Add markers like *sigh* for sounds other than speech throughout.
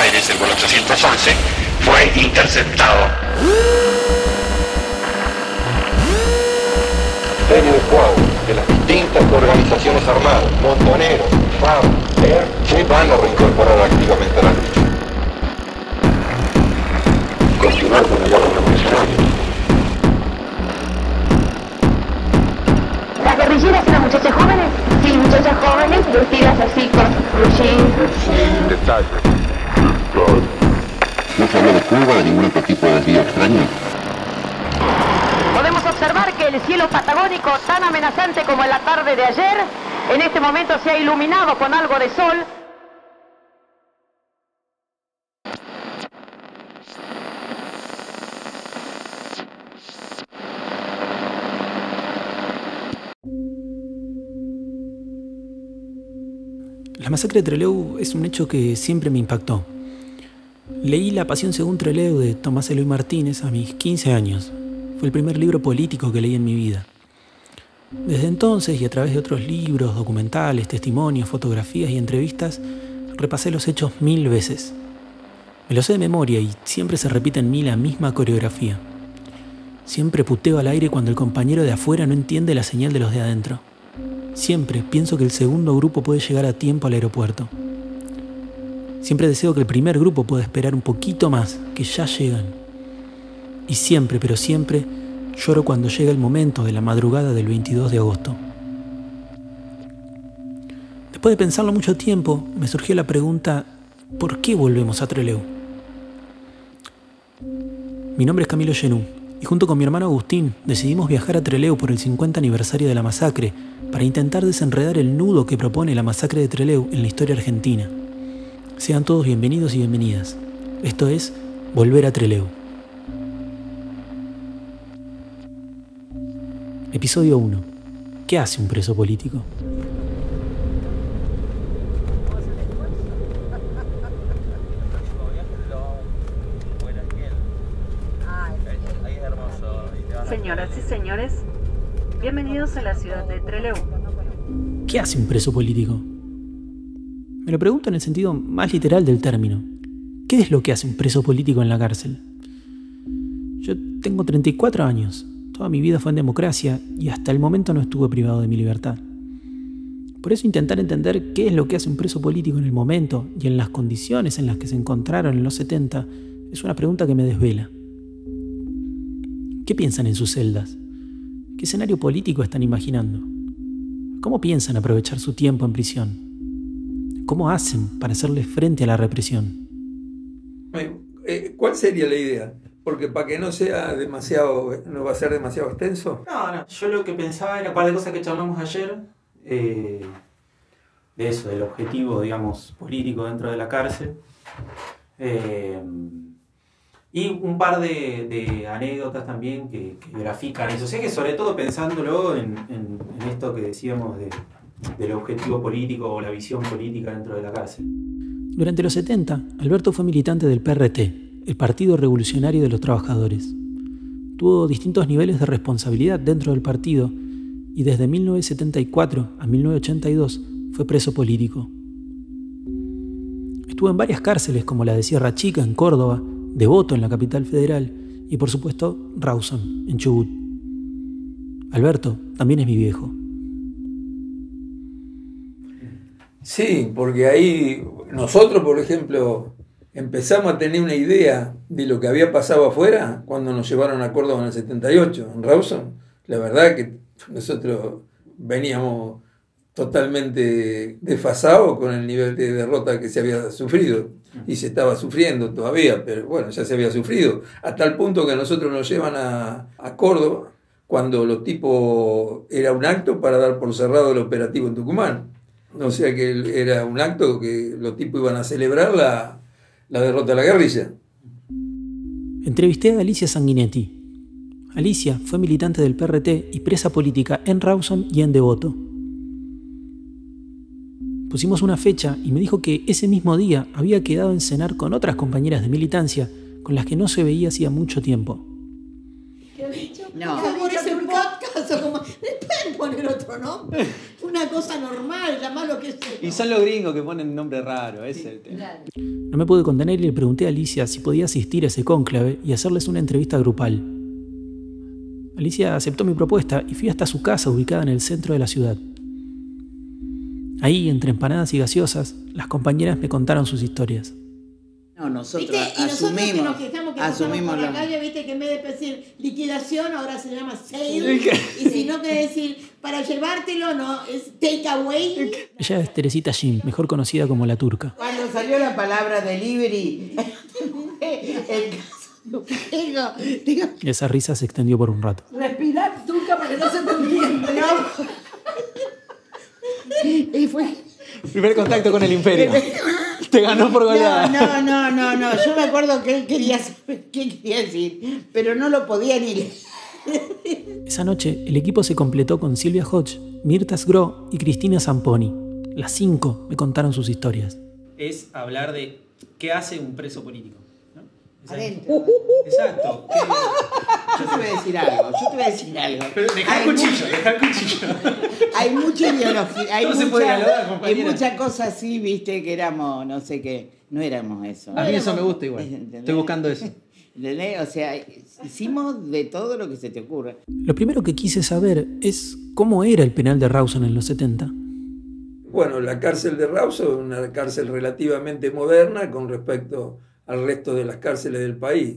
Aires, el vuelo 811, fue interceptado. serie de juegos de las distintas organizaciones armadas, montoneros, FAM, ER, se van a reincorporar activamente a la lucha. Continuar con la guerra revolucionaria. ¿Las guerrilleras eran muchachas jóvenes? Sí, muchachas jóvenes vestidas así con jeans. Detalle. No se habló de Cuba, de ningún otro tipo de desvío extraño. Podemos observar que el cielo patagónico, tan amenazante como en la tarde de ayer, en este momento se ha iluminado con algo de sol. La masacre de Trelew es un hecho que siempre me impactó. Leí La Pasión según Trelew de Tomás Eloy Martínez a mis 15 años. Fue el primer libro político que leí en mi vida. Desde entonces y a través de otros libros, documentales, testimonios, fotografías y entrevistas, repasé los hechos mil veces. Me lo sé de memoria y siempre se repite en mí la misma coreografía. Siempre puteo al aire cuando el compañero de afuera no entiende la señal de los de adentro. Siempre pienso que el segundo grupo puede llegar a tiempo al aeropuerto. Siempre deseo que el primer grupo pueda esperar un poquito más, que ya llegan. Y siempre, pero siempre, lloro cuando llega el momento de la madrugada del 22 de agosto. Después de pensarlo mucho tiempo, me surgió la pregunta, ¿por qué volvemos a Trelew? Mi nombre es Camilo Genú y junto con mi hermano Agustín decidimos viajar a Trelew por el 50 aniversario de la masacre para intentar desenredar el nudo que propone la masacre de Trelew en la historia argentina. Sean todos bienvenidos y bienvenidas. Esto es Volver a Trelew. Episodio 1. ¿Qué hace un preso político? Señoras y señores, bienvenidos a la ciudad de Trelew. ¿Qué hace un preso político? Me lo pregunto en el sentido más literal del término. ¿Qué es lo que hace un preso político en la cárcel? Yo tengo 34 años, toda mi vida fue en democracia y hasta el momento no estuve privado de mi libertad. Por eso intentar entender qué es lo que hace un preso político en el momento y en las condiciones en las que se encontraron en los 70 es una pregunta que me desvela. ¿Qué piensan en sus celdas? ¿Qué escenario político están imaginando? ¿Cómo piensan aprovechar su tiempo en prisión? ¿Cómo hacen para hacerle frente a la represión? Eh, ¿Cuál sería la idea? Porque para que no sea demasiado, no va a ser demasiado extenso. No, no, yo lo que pensaba era un par de cosas que charlamos ayer, eh, de eso, del objetivo, digamos, político dentro de la cárcel. Eh, y un par de, de anécdotas también que, que, grafican eso. O sea que sobre todo pensándolo en, en, en esto que decíamos de, del objetivo político o la visión política dentro de la cárcel. Durante los 70, Alberto fue militante del PRT, el Partido Revolucionario de los Trabajadores. Tuvo distintos niveles de responsabilidad dentro del partido y desde 1974 a 1982 fue preso político. Estuvo en varias cárceles como la de Sierra Chica en Córdoba, Devoto en la capital federal y por supuesto Rawson en Chubut. Alberto también es mi viejo. Sí, porque ahí nosotros, por ejemplo, empezamos a tener una idea de lo que había pasado afuera cuando nos llevaron a Córdoba en el 78, en Rawson. La verdad que nosotros veníamos totalmente desfasados con el nivel de derrota que se había sufrido y se estaba sufriendo todavía, pero bueno, ya se había sufrido, a tal punto que nosotros nos llevan a, a Córdoba cuando los tipos era un acto para dar por cerrado el operativo en Tucumán. O sea que era un acto que los tipos iban a celebrar la, la derrota de la guerrilla. Entrevisté a Alicia Sanguinetti. Alicia fue militante del PRT y presa política en Rawson y en Devoto. Pusimos una fecha y me dijo que ese mismo día había quedado en cenar con otras compañeras de militancia con las que no se veía hacía mucho tiempo. No. Por ese podcast, como... *laughs* pueden poner otro nombre. una cosa normal, llamarlo que sea. Y son los gringos que ponen nombre raro, ese es el tema. No me pude contener y le pregunté a Alicia si podía asistir a ese cónclave y hacerles una entrevista grupal. Alicia aceptó mi propuesta y fui hasta su casa ubicada en el centro de la ciudad. Ahí, entre empanadas y gaseosas, las compañeras me contaron sus historias. No, nosotros ¿Viste? Y nosotros que asumimos, nos quejamos que asumimos por la calle, viste que en vez de decir liquidación ahora se llama sale. y si no que decir para llevártelo, no, es take away. Ella es Teresita Jim, mejor conocida como la turca. Cuando salió la palabra delivery, *laughs* el caso digo, digo, Esa risa se extendió por un rato. Respirar turca para que no se te entienda. y fue Primer contacto con el imperio. Te ganó por No, goleada. no, no, no, no. Yo me acuerdo que él quería saber qué quería decir, pero no lo podía ni leer. Esa noche, el equipo se completó con Silvia Hodge, Mirta Sgro y Cristina Zamponi. Las cinco me contaron sus historias. Es hablar de qué hace un preso político. ¿No? Exacto. *laughs* Yo te voy a decir algo, yo te voy a decir algo. Pero deja el Hay cuchillo, deja el cuchillo. Hay mucha ideología, hay se mucha, puede dialogar, hay muchas cosas así, viste, que éramos, no sé qué, no éramos eso. A mí eso me gusta igual. ¿Entendés? Estoy buscando eso. ¿Entendés? O sea, hicimos de todo lo que se te ocurra. Lo primero que quise saber es cómo era el penal de Rawson en los 70. Bueno, la cárcel de Rawson es una cárcel relativamente moderna con respecto al resto de las cárceles del país.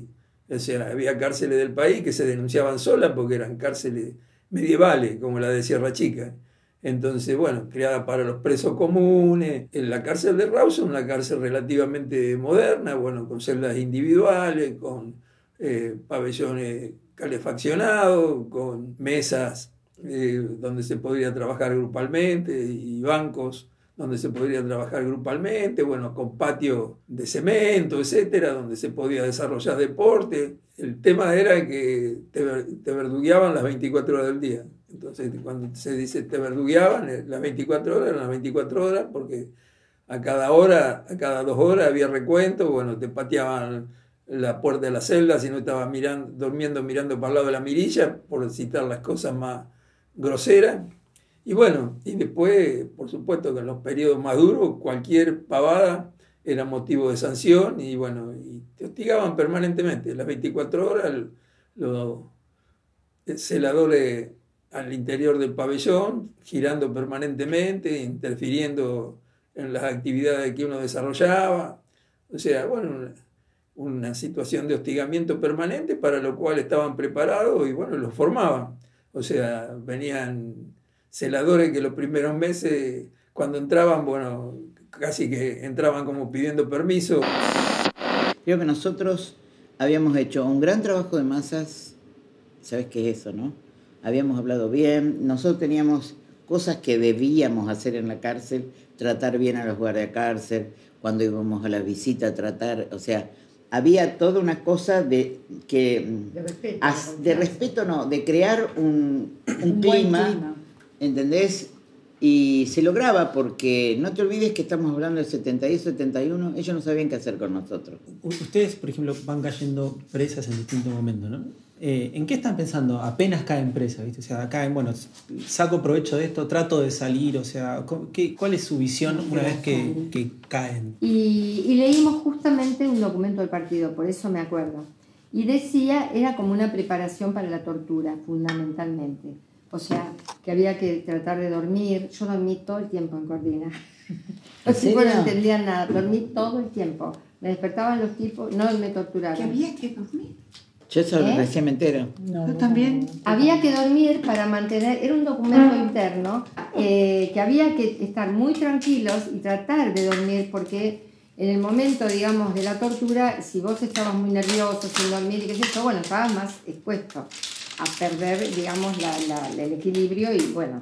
O sea, había cárceles del país que se denunciaban solas porque eran cárceles medievales, como la de Sierra Chica. Entonces, bueno, creada para los presos comunes. En la cárcel de Rawson, una cárcel relativamente moderna, bueno, con celdas individuales, con eh, pabellones calefaccionados, con mesas eh, donde se podría trabajar grupalmente y bancos donde se podría trabajar grupalmente, bueno, con patio de cemento, etcétera, donde se podía desarrollar deporte. El tema era que te, te verdugueaban las 24 horas del día. Entonces, cuando se dice te verdugueaban, eh, las 24 horas eran las 24 horas, porque a cada hora, a cada dos horas había recuento, bueno, te pateaban la puerta de la celda si no estabas mirando, durmiendo mirando para el lado de la mirilla, por citar las cosas más groseras. Y bueno, y después, por supuesto que en los periodos más duros, cualquier pavada era motivo de sanción y bueno, y te hostigaban permanentemente. Las 24 horas, los celadores al interior del pabellón, girando permanentemente, interfiriendo en las actividades que uno desarrollaba. O sea, bueno, una situación de hostigamiento permanente para lo cual estaban preparados y bueno, los formaban. O sea, venían celadores que los primeros meses, cuando entraban, bueno, casi que entraban como pidiendo permiso. Creo que nosotros habíamos hecho un gran trabajo de masas, ¿sabes qué es eso, no? Habíamos hablado bien, nosotros teníamos cosas que debíamos hacer en la cárcel, tratar bien a los guardiacárcel, cuando íbamos a la visita, tratar, o sea, había toda una cosa de que De respeto. as- de respeto no, de crear un, un Un buen clima, clima. ¿Entendés? Y se lograba porque no te olvides que estamos hablando del 72, 71, ellos no sabían qué hacer con nosotros. Ustedes, por ejemplo, van cayendo presas en distintos momentos, ¿no? Eh, ¿En qué están pensando? Apenas caen presas, ¿viste? O sea, caen, bueno, saco provecho de esto, trato de salir, o sea, ¿qué, ¿cuál es su visión una vez que, que caen? Y, y leímos justamente un documento del partido, por eso me acuerdo. Y decía, era como una preparación para la tortura, fundamentalmente. O sea, que había que tratar de dormir. Yo dormí todo el tiempo en Cordina. Los ¿En tipos no entendían nada, dormí todo el tiempo. Me despertaban los tipos, no me torturaban. Que había que dormir. Yo eso ¿Eh? recién me entero. Yo también. Había que dormir para mantener, era un documento interno, eh, que había que estar muy tranquilos y tratar de dormir porque en el momento, digamos, de la tortura, si vos estabas muy nervioso, sin dormir y qué sé yo, bueno, estabas más expuesto a perder, digamos, la- la- el equilibrio y bueno,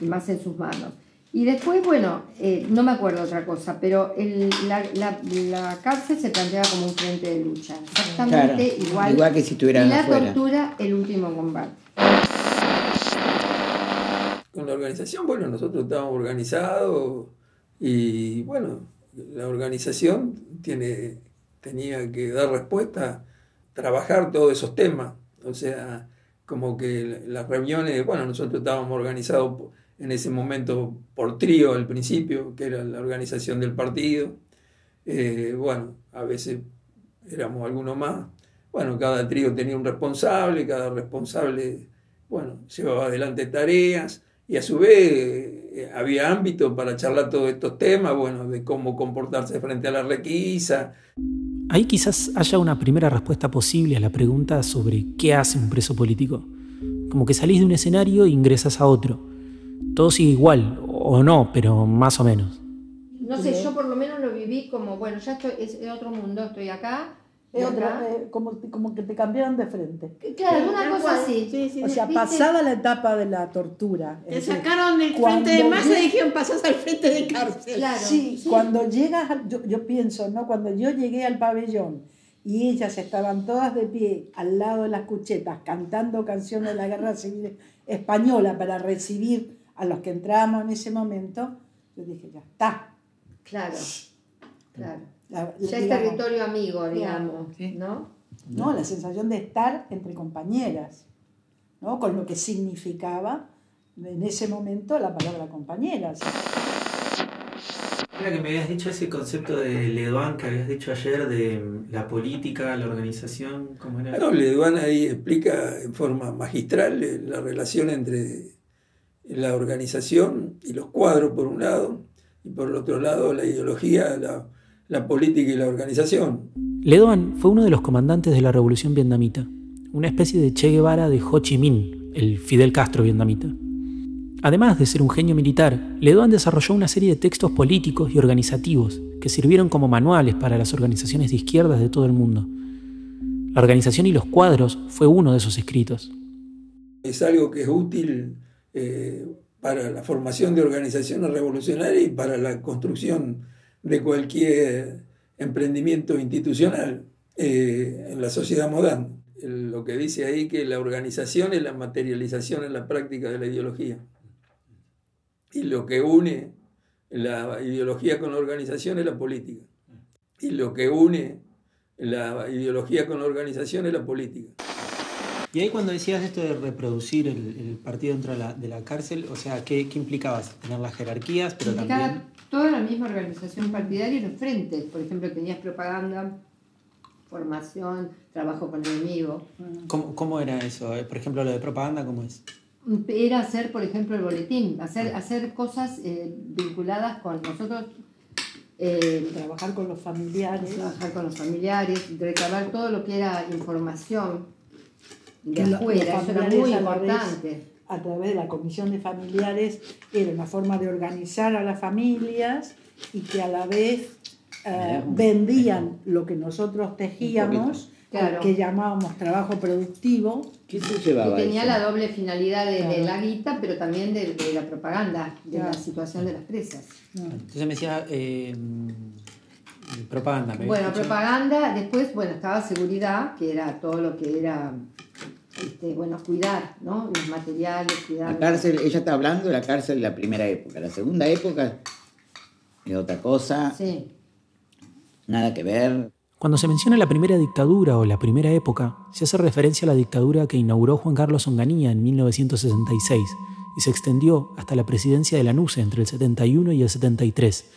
y más en sus manos. Y después, bueno, eh, no me acuerdo otra cosa, pero el- la, la- la cárcel se planteaba como un frente de lucha, exactamente Claro, igual. igual que si estuvieran Y la afuera. tortura, el último combate. Con la organización, bueno, nosotros estábamos organizados y bueno, la organización tiene, tenía que dar respuesta, trabajar todos esos temas. O sea, como que las reuniones, bueno, nosotros estábamos organizados en ese momento por trío al principio, que era la organización del partido. Eh, bueno, a veces éramos algunos más. Bueno, cada trío tenía un responsable, cada responsable, bueno, llevaba adelante tareas y a su vez eh, había ámbito para charlar todos estos temas, bueno, de cómo comportarse frente a la requisa. Ahí quizás haya una primera respuesta posible a la pregunta sobre qué hace un preso político. Como que salís de un escenario e ingresas a otro. Todo sigue igual, o no, pero más o menos. No sé, yo por lo menos lo viví como, bueno, ya estoy, es otro mundo, estoy acá, es otra, eh, como, como que te cambiaron de frente. Claro, alguna cosa así. Sí, sí, o sea, pasada la etapa de la tortura. Te sacaron del frente de masa y dijeron pasás al frente de cárcel. Claro, sí, cuando llegas, yo, yo pienso, ¿no? Cuando yo llegué al pabellón y ellas estaban todas de pie al lado de las cuchetas cantando canciones de la guerra civil española para recibir a los que entrábamos en ese momento, yo dije, ya está. Claro, claro ya es territorio amigo, digamos, ¿no? No, la sensación de estar entre compañeras, ¿no? Con lo que significaba en ese momento la palabra compañeras. Era que me habías dicho ese concepto de Leduán que habías dicho ayer de la política, la organización, ¿cómo era? Bueno, Leduán ahí explica en forma magistral eh, la relación entre la organización y los cuadros por un lado, y por el otro lado la ideología, la, la política y la organización. Le Duan fue uno de los comandantes de la revolución vietnamita, una especie de Che Guevara de Ho Chi Minh, el Fidel Castro vietnamita. Además de ser un genio militar, Le Duan desarrolló una serie de textos políticos y organizativos que sirvieron como manuales para las organizaciones de izquierdas de todo el mundo. La organización y los cuadros fue uno de esos escritos. Es algo que es útil eh, para la formación de organizaciones revolucionarias y para la construcción de cualquier emprendimiento institucional eh, en la sociedad moderna. Lo que dice ahí que la organización es la materialización en la práctica de la ideología. Y lo que une la ideología con la organización es la política. Y lo que une la ideología con la organización es la política. Y ahí cuando decías esto de reproducir el, partido dentro de la, de la, cárcel, o sea, ¿qué, qué implicaba? Tener las jerarquías, pero también toda la misma organización partidaria y los frentes. Por ejemplo, tenías propaganda, formación, trabajo con el enemigo. ¿Cómo, cómo era eso? Eh, por ejemplo, lo de propaganda, ¿cómo es? Era hacer, por ejemplo, el boletín, hacer, hacer cosas eh, vinculadas con nosotros. Eh, trabajar con los familiares. Trabajar con los familiares, recabar todo lo que era información de afuera, eso era muy importante a través de la comisión de familiares era una forma de organizar a las familias y que a la vez eh, vendían lo que nosotros tejíamos, que llamábamos trabajo productivo. ¿Qué se llevaba que tenía la doble finalidad de, la guita, pero también de, la propaganda, de la situación de las presas. Entonces me decía... Eh, propaganda. bueno, propaganda, después, bueno, estaba seguridad, que era todo lo que era este, bueno, cuidar, ¿no? Los materiales, cuidar. La cárcel, ella está hablando de la cárcel de la primera época. La segunda época es otra cosa. Sí. Nada que ver. Cuando se menciona la primera dictadura o la primera época, se hace referencia a la dictadura que inauguró Juan Carlos Onganía en 1966 y se extendió hasta la presidencia de la NUCE entre el 71 y el 73.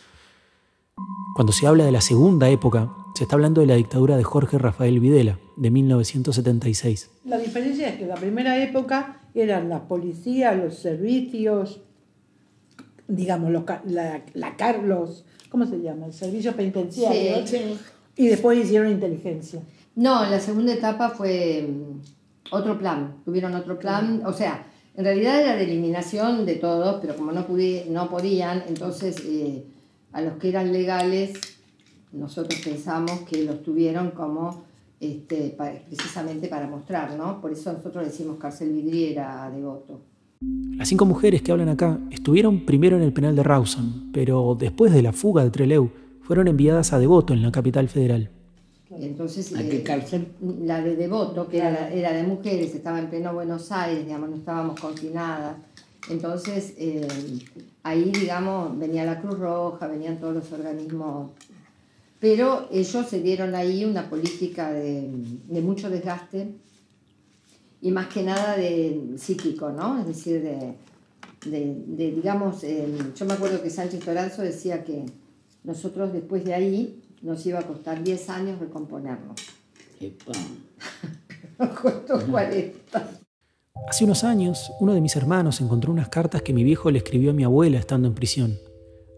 Cuando se habla de la segunda época, se está hablando de la dictadura de Jorge Rafael Videla, de 1976. La diferencia es que la primera época eran las policías, los servicios, digamos, los, la, la Carlos, ¿cómo se llama? El servicio penitenciario. Y después hicieron inteligencia. No, la segunda etapa fue mm, otro plan. Tuvieron otro plan, o sea, en realidad era de eliminación de todos, pero como no, no podían, entonces eh, a los que eran legales nosotros pensamos que los tuvieron como este, precisamente para mostrar, ¿no? Por eso nosotros decimos cárcel vidriera de Devoto. Las cinco mujeres que hablan acá estuvieron primero en el penal de Rawson, pero después de la fuga de Trelew fueron enviadas a Devoto, en la capital federal. Entonces, ¿A qué eh, cárcel? La de Devoto, que era, era, de mujeres, estaba en pleno Buenos Aires, digamos, no estábamos confinadas. Entonces, eh, ahí, digamos, venía la Cruz Roja, venían todos los organismos pero ellos se dieron ahí una política de, mucho desgaste y más que nada de psíquico, ¿no? Es decir, de, de, de, digamos, eh, yo me acuerdo que Sánchez Toranzo decía que nosotros después de ahí nos iba a costar 10 años recomponerlo. Nos *laughs* costó 40. Hace unos años, uno de mis hermanos encontró unas cartas que mi viejo le escribió a mi abuela estando en prisión.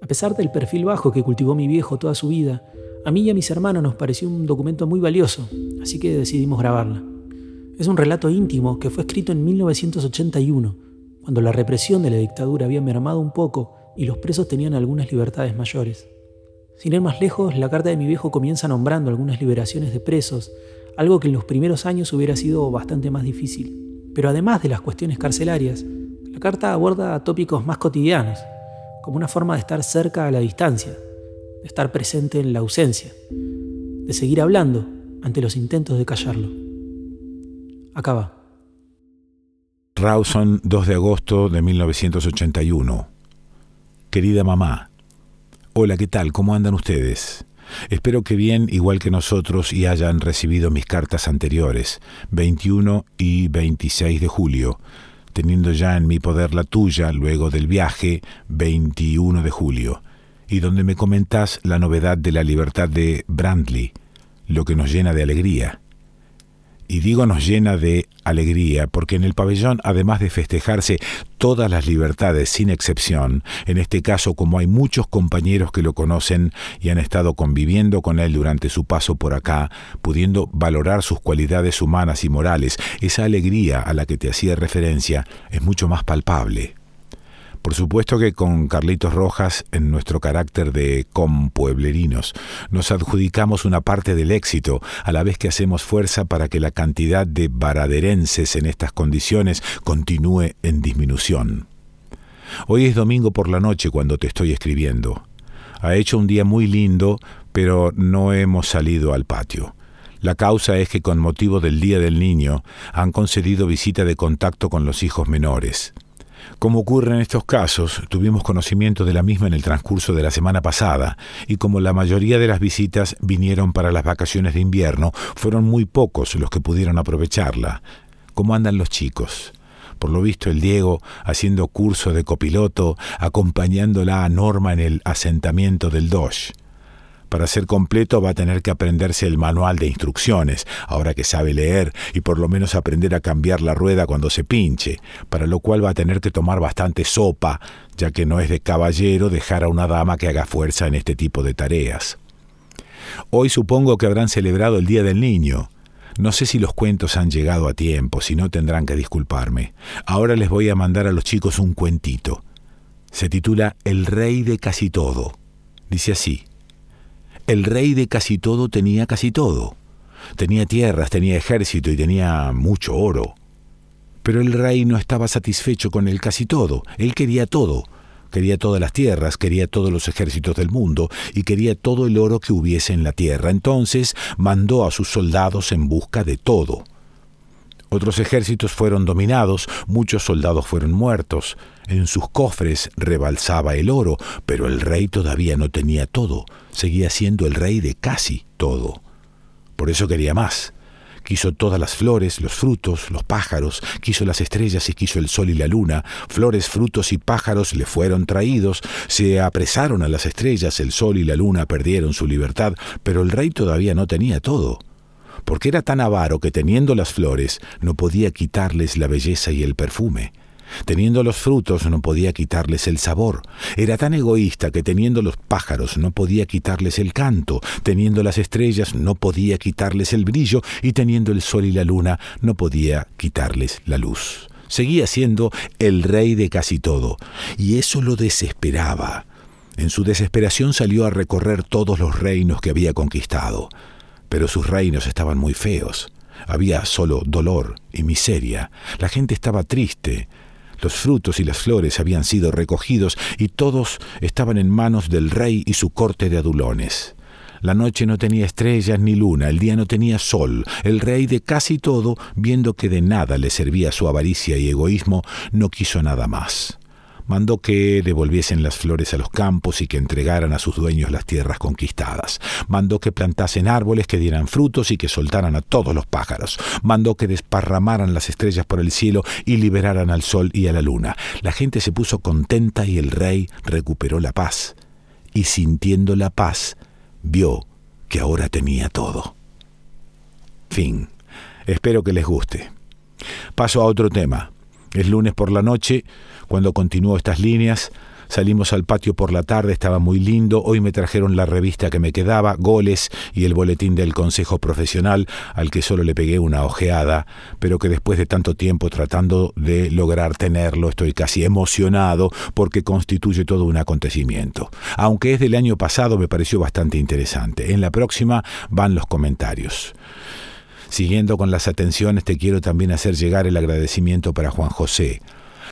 A pesar del perfil bajo que cultivó mi viejo toda su vida, a mí y a mis hermanos nos pareció un documento muy valioso, así que decidimos grabarla. Es un relato íntimo que fue escrito en 1981, cuando la represión de la dictadura había mermado un poco y los presos tenían algunas libertades mayores. Sin ir más lejos, la carta de mi viejo comienza nombrando algunas liberaciones de presos, algo que en los primeros años hubiera sido bastante más difícil. Pero además de las cuestiones carcelarias, la carta aborda tópicos más cotidianos, como una forma de estar cerca a la distancia, de estar presente en la ausencia, de seguir hablando ante los intentos de callarlo. Acaba. Rawson, 2 de agosto de 1981. Querida mamá, hola, ¿qué tal? ¿Cómo andan ustedes? Espero que bien, igual que nosotros, y hayan recibido mis cartas anteriores, 21 y 26 de julio, teniendo ya en mi poder la tuya luego del viaje 21 de julio, y donde me comentás la novedad de la libertad de Brandley, lo que nos llena de alegría. Y digo nos llena de alegría porque en el pabellón, además de festejarse todas las libertades sin excepción, en este caso como hay muchos compañeros que lo conocen y han estado conviviendo con él durante su paso por acá, pudiendo valorar sus cualidades humanas y morales, esa alegría a la que te hacía referencia es mucho más palpable. Por supuesto que con Carlitos Rojas, en nuestro carácter de compueblerinos, nos adjudicamos una parte del éxito, a la vez que hacemos fuerza para que la cantidad de baraderenses en estas condiciones continúe en disminución. Hoy es domingo por la noche cuando te estoy escribiendo. Ha hecho un día muy lindo, pero no hemos salido al patio. La causa es que con motivo del Día del Niño han concedido visita de contacto con los hijos menores. Como ocurre en estos casos, tuvimos conocimiento de la misma en el transcurso de la semana pasada, y como la mayoría de las visitas vinieron para las vacaciones de invierno, fueron muy pocos los que pudieron aprovecharla. ¿Cómo andan los chicos? Por lo visto el Diego haciendo curso de copiloto, acompañándola a Norma en el asentamiento del Doge. Para ser completo va a tener que aprenderse el manual de instrucciones, ahora que sabe leer, y por lo menos aprender a cambiar la rueda cuando se pinche, para lo cual va a tener que tomar bastante sopa, ya que no es de caballero dejar a una dama que haga fuerza en este tipo de tareas. Hoy supongo que habrán celebrado el Día del Niño. No sé si los cuentos han llegado a tiempo, si no tendrán que disculparme. Ahora les voy a mandar a los chicos un cuentito. Se titula El Rey de casi todo. Dice así. El rey de casi todo tenía casi todo. Tenía tierras, tenía ejército y tenía mucho oro. Pero el rey no estaba satisfecho con el casi todo, él quería todo. Quería todas las tierras, quería todos los ejércitos del mundo y quería todo el oro que hubiese en la tierra. Entonces mandó a sus soldados en busca de todo. Otros ejércitos fueron dominados, muchos soldados fueron muertos, en sus cofres rebalsaba el oro, pero el rey todavía no tenía todo, seguía siendo el rey de casi todo. Por eso quería más. Quiso todas las flores, los frutos, los pájaros, quiso las estrellas y quiso el sol y la luna. Flores, frutos y pájaros le fueron traídos, se apresaron a las estrellas, el sol y la luna perdieron su libertad, pero el rey todavía no tenía todo porque era tan avaro que teniendo las flores no podía quitarles la belleza y el perfume. Teniendo los frutos no podía quitarles el sabor. Era tan egoísta que teniendo los pájaros no podía quitarles el canto, teniendo las estrellas no podía quitarles el brillo y teniendo el sol y la luna no podía quitarles la luz. Seguía siendo el rey de casi todo, y eso lo desesperaba. En su desesperación salió a recorrer todos los reinos que había conquistado pero sus reinos estaban muy feos. Había solo dolor y miseria. La gente estaba triste. Los frutos y las flores habían sido recogidos y todos estaban en manos del rey y su corte de adulones. La noche no tenía estrellas ni luna, el día no tenía sol. El rey de casi todo, viendo que de nada le servía su avaricia y egoísmo, no quiso nada más. Mandó que devolviesen las flores a los campos y que entregaran a sus dueños las tierras conquistadas. Mandó que plantasen árboles que dieran frutos y que soltaran a todos los pájaros. Mandó que desparramaran las estrellas por el cielo y liberaran al sol y a la luna. La gente se puso contenta y el rey recuperó la paz. Y sintiendo la paz, vio que ahora tenía todo. Fin. Espero que les guste. Paso a otro tema. Es lunes por la noche, cuando continúo estas líneas, Salimos al patio por la tarde, estaba muy lindo. Hoy me trajeron la revista que me quedaba, Goles y el boletín del Consejo Profesional, al que solo le pegué una ojeada, pero que después de tanto tiempo tratando de lograr tenerlo, estoy casi emocionado porque constituye todo un acontecimiento. Aunque es del año pasado, me pareció bastante interesante. En la próxima van los comentarios. Siguiendo con las atenciones, te quiero también hacer llegar el agradecimiento para Juan José,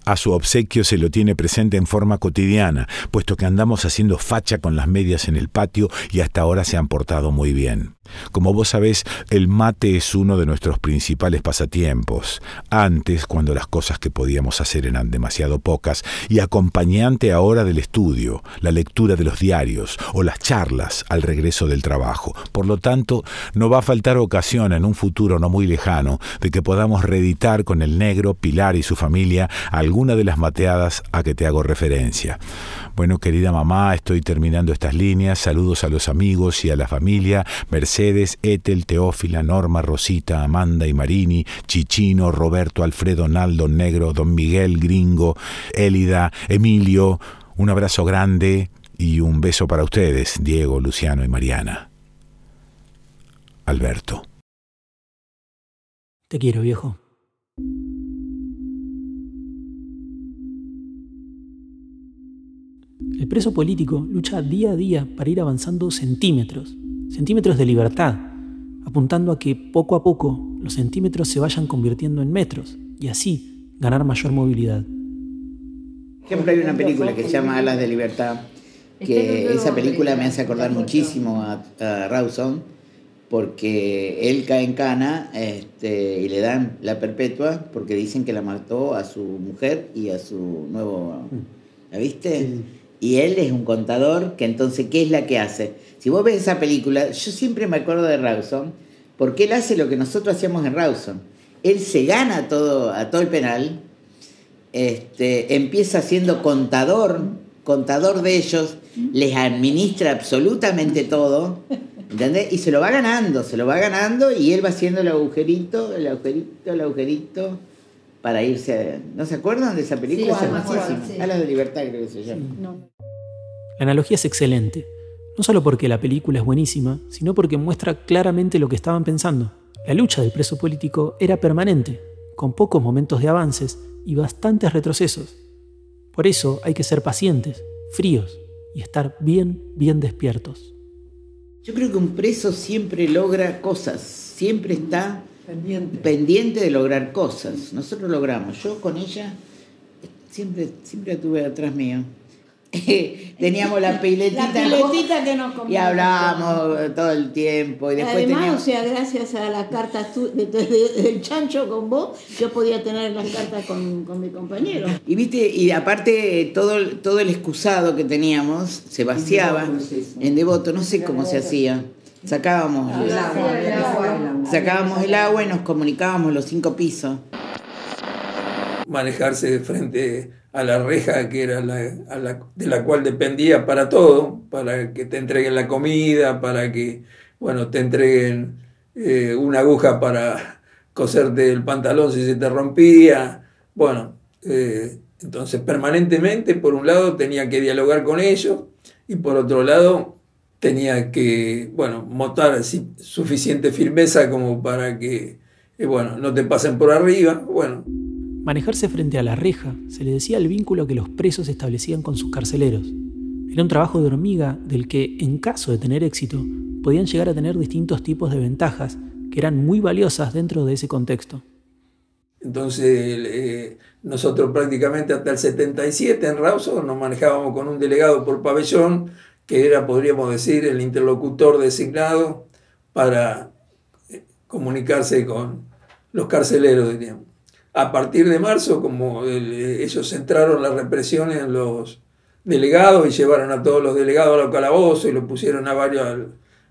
a su obsequio se lo tiene presente en forma cotidiana, puesto que andamos haciendo facha con las medias en el patio y hasta ahora se han portado muy bien. Como vos sabés, el mate es uno de nuestros principales pasatiempos. Antes, cuando las cosas que podíamos hacer eran demasiado pocas, y acompañante ahora del estudio, la lectura de los diarios o las charlas al regreso del trabajo. Por lo tanto, no va a faltar ocasión en un futuro no muy lejano de que podamos reeditar con el negro, Pilar y su familia alguna de las mateadas a que te hago referencia. Bueno, querida mamá, estoy terminando estas líneas. Saludos a los amigos y a la familia. Mercedes, Etel, Teófila, Norma, Rosita, Amanda y Marini, Chichino, Roberto, Alfredo, Naldo, Negro, Don Miguel, Gringo, Élida, Emilio. Un abrazo grande y un beso para ustedes, Diego, Luciano y Mariana. Alberto. Te quiero, viejo. El preso político lucha día a día para ir avanzando centímetros, centímetros de libertad, apuntando a que poco a poco los centímetros se vayan convirtiendo en metros y así ganar mayor movilidad. Por ejemplo, hay una película que se llama Alas de Libertad, que esa película me hace acordar muchísimo a, Rawson, porque él cae en cana este, y le dan la perpetua porque dicen que la mató a su mujer y a su nuevo... ¿La viste? Y él es un contador que entonces, ¿qué es la que hace? Si vos ves esa película, yo siempre me acuerdo de Rawson, porque él hace lo que nosotros hacíamos en Rawson. Él se gana todo, a todo el penal, este, empieza siendo contador, contador de ellos, les administra absolutamente todo, ¿entendés? Y se lo va ganando, se lo va ganando y él va haciendo el agujerito, el agujerito, el agujerito para irse. ¿No se acuerdan de esa película? Sí, A de libertad creo que se llama. La analogía es excelente, no solo porque la película es buenísima, sino porque muestra claramente lo que estaban pensando. La lucha del preso político era permanente, con pocos momentos de avances y bastantes retrocesos. Por eso hay que ser pacientes, fríos y estar bien, bien despiertos. Yo creo que un preso siempre logra cosas, siempre está pendiente. de lograr cosas. Nosotros logramos. Yo con ella siempre, siempre tuve atrás mío. *laughs* teníamos la *laughs* piletita, que nos y hablábamos todo el tiempo y después además o sea gracias a las cartas del chancho con vos yo podía tener las cartas con, con mi compañero y viste y aparte todo todo el excusado que teníamos se vaciaba en devoto no sé cómo se hacía Sacábamos el, agua, sacábamos el agua y nos comunicábamos los cinco pisos. Manejarse frente a la reja que era la, de la cual dependía para todo, para que te entreguen la comida, para que bueno, te entreguen eh, una aguja para coserte el pantalón si se te rompía. Bueno, eh, entonces permanentemente, por un lado, tenía que dialogar con ellos y por otro lado, tenía que, bueno, montar suficiente firmeza como para que, eh, bueno, no te pasen por arriba, bueno. Manejarse frente a la reja se le decía el vínculo que los presos establecían con sus carceleros. Era un trabajo de hormiga del que, en caso de tener éxito, podían llegar a tener distintos tipos de ventajas que eran muy valiosas dentro de ese contexto. Entonces, eh, nosotros prácticamente hasta el 77 en Rawson nos manejábamos con un delegado por pabellón que era, podríamos decir, el interlocutor designado para eh, comunicarse con los carceleros, diríamos. a partir de marzo, como ellos centraron la represión en los delegados y llevaron a todos los delegados a los calabozos y lo pusieron a varios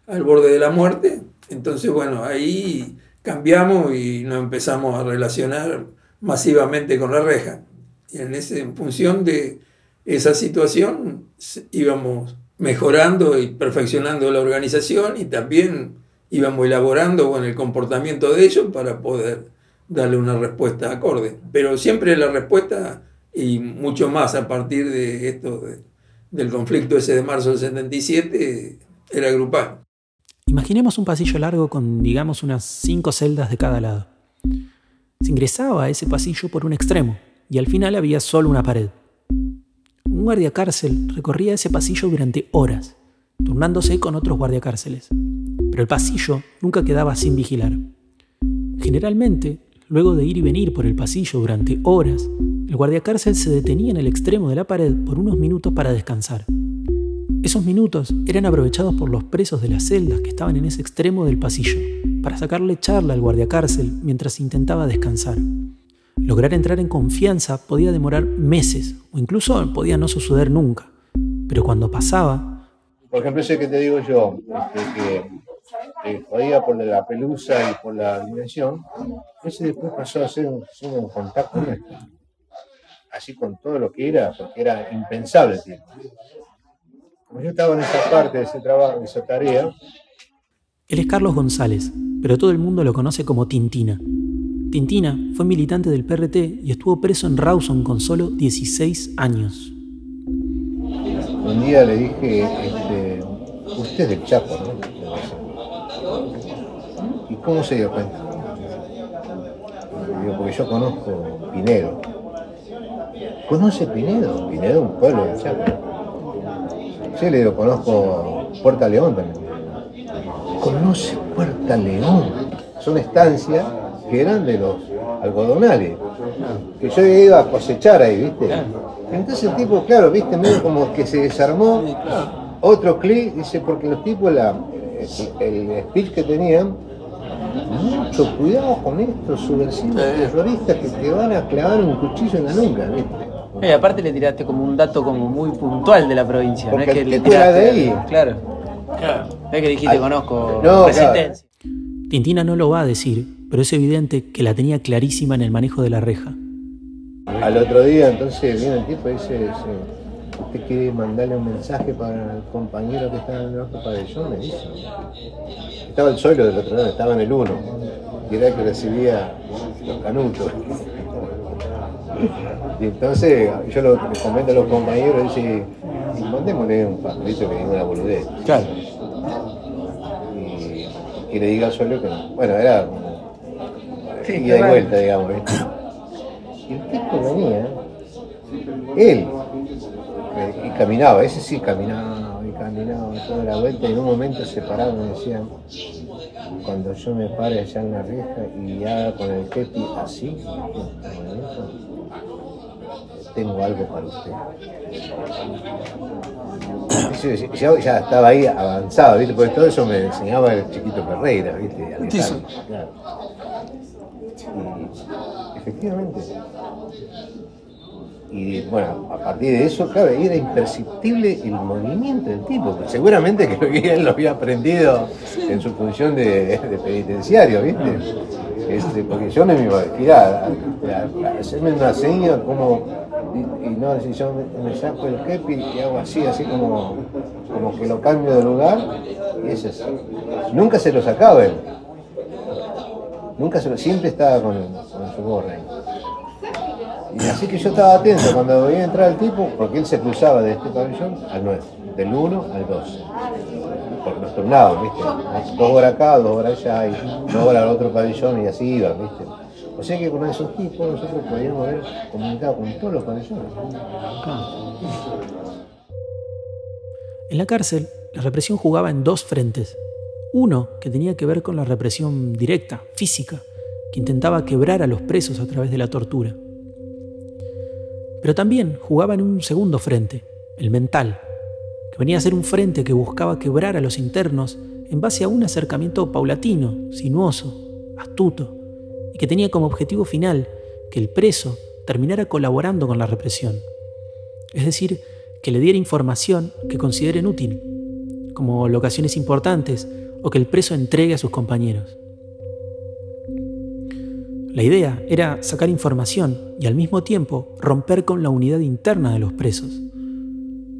al, borde de la muerte, entonces bueno, ahí cambiamos y nos empezamos a relacionar masivamente con la reja. Y en, ese, en función de esa situación íbamos mejorando y perfeccionando la organización y también íbamos elaborando con el comportamiento de ellos para poder darle una respuesta acorde. Pero siempre la respuesta, y mucho más a partir de esto, del conflicto ese de marzo del 77, era grupal. Imaginemos un pasillo largo con, digamos, unas cinco celdas de cada lado. Se ingresaba a ese pasillo por un extremo y al final había solo una pared. Un guardiacárcel recorría ese pasillo durante horas, turnándose con otros guardiacárceles pero el pasillo nunca quedaba sin vigilar. Generalmente, luego de ir y venir por el pasillo durante horas, el guardiacárcel se detenía en el extremo de la pared por unos minutos para descansar. Esos minutos eran aprovechados por los presos de las celdas que estaban en ese extremo del pasillo, para sacarle charla al guardiacárcel mientras intentaba descansar. Lograr entrar en confianza podía demorar meses o incluso podía no suceder nunca, pero cuando pasaba... Por ejemplo, ese que te digo yo, este, que que jodía por la pelusa y por la dimensión, ese después pasó a ser un, un contacto nuestro. Así con todo lo que era, porque era impensable el tiempo. Como yo estaba en esa parte de ese trabajo, de esa tarea. Él es Carlos González, pero todo el mundo lo conoce como Tintina. Tintina fue militante del PRT y estuvo preso en Rawson con solo 16 años. Un día le dije, este, usted es del Chaco, ¿no? ¿Y cómo se dio cuenta? porque yo conozco Pinedo. ¿Conoce Pinedo? Pinedo es un pueblo de Chaco. Sí, le digo, conozco Puerta León también. ¿Conoce Puerta León? Son estancias que eran de los algodonales. Que yo iba a cosechar ahí, ¿viste? Entonces el tipo, claro, ¿viste? Medio como que se desarmó. Otro clic, dice, porque los tipos, la, el speech que tenían, mucho cuidado con estos subversivos terroristas que te van a clavar un cuchillo en la nuca, ¿viste? Y aparte le tiraste como un dato como muy puntual de la provincia, Porque ¿no? Es que el le tiraste, de ahí. Claro. Claro. Es que dijiste, conozco No, resistencia. Tintina no lo va a decir, pero es evidente que la tenía clarísima en el manejo de la reja. Al otro día entonces viene el tipo y dice, dice, ¿usted quiere mandarle un mensaje para el compañero que está en el otro pabellón? Me dice. Estaba el suelo del otro lado, estaba en el 1, y era el que recibía los canutos. Y entonces yo lo le comento a los compañeros, dice, y mandémosle un papelito que diga una boludez. Claro. Y, y le diga al suelo que no. Bueno, era Sí, y claro. vuelta, digamos. Y el tipo venía, él, eh, y caminaba, ese sí caminaba y caminaba toda la vuelta y en un momento se paraban y decían, cuando yo me pare allá en la reja y haga con el kepi así, tengo algo para usted. Eso, Yo ya estaba ahí avanzado, ¿viste? Porque todo eso me enseñaba el chiquito Ferreira, ¿viste? Claro. Efectivamente. Y bueno, a partir de eso, claro, era imperceptible el movimiento del tipo. Seguramente que *laughs* él lo había aprendido en su función de, penitenciario, ¿viste? Este, porque yo no me iba a a hacerme una seña como, y, no, si yo me, saco el kepi y hago así, así como, como que lo cambio de lugar, y es así. Nunca se lo sacaba. Nunca se lo, siempre estaba con, con su gorra. Y así que yo estaba atento cuando veía entrar el tipo, porque él se cruzaba de este pabellón al nuestro, del 1 al 2. Porque nos turnábamos, ¿viste? Dos horas acá, dos horas allá, y dos horas al otro pabellón, y así iban, ¿viste? O sea que con esos tipos nosotros podíamos haber comunicado con todos los pabellones. En la cárcel, la represión jugaba en dos frentes. Uno que tenía que ver con la represión directa, física, que intentaba quebrar a los presos a través de la tortura. Pero también jugaba en un segundo frente, el mental, que venía a ser un frente que buscaba quebrar a los internos en base a un acercamiento paulatino, sinuoso, astuto, y que tenía como objetivo final que el preso terminara colaborando con la represión. Es decir, que le diera información que consideren útil, como locaciones importantes o que el preso entregue a sus compañeros. La idea era sacar información y al mismo tiempo romper con la unidad interna de los presos,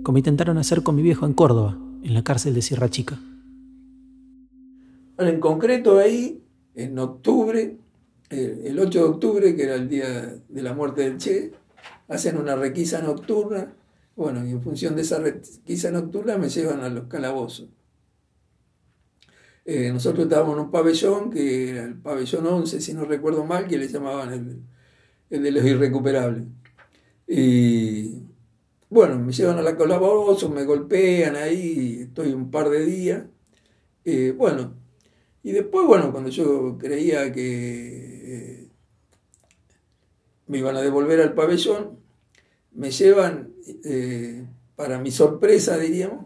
como intentaron hacer con mi viejo en Córdoba, en la cárcel de Sierra Chica. en concreto ahí, en octubre, el 8 de octubre, que era el día de la muerte del Che, hacen una requisa nocturna bueno, y en función de esa requisa nocturna me llevan a los calabozos. Eh, nosotros estábamos en un pabellón, que era el pabellón 11, si no recuerdo mal, que le llamaban el, de los irrecuperables. Y bueno, me llevan a la calabozo, me golpean ahí, estoy un par de días. Eh, bueno, y después, bueno, cuando yo creía que eh, me iban a devolver al pabellón, me llevan para mi sorpresa, diríamos,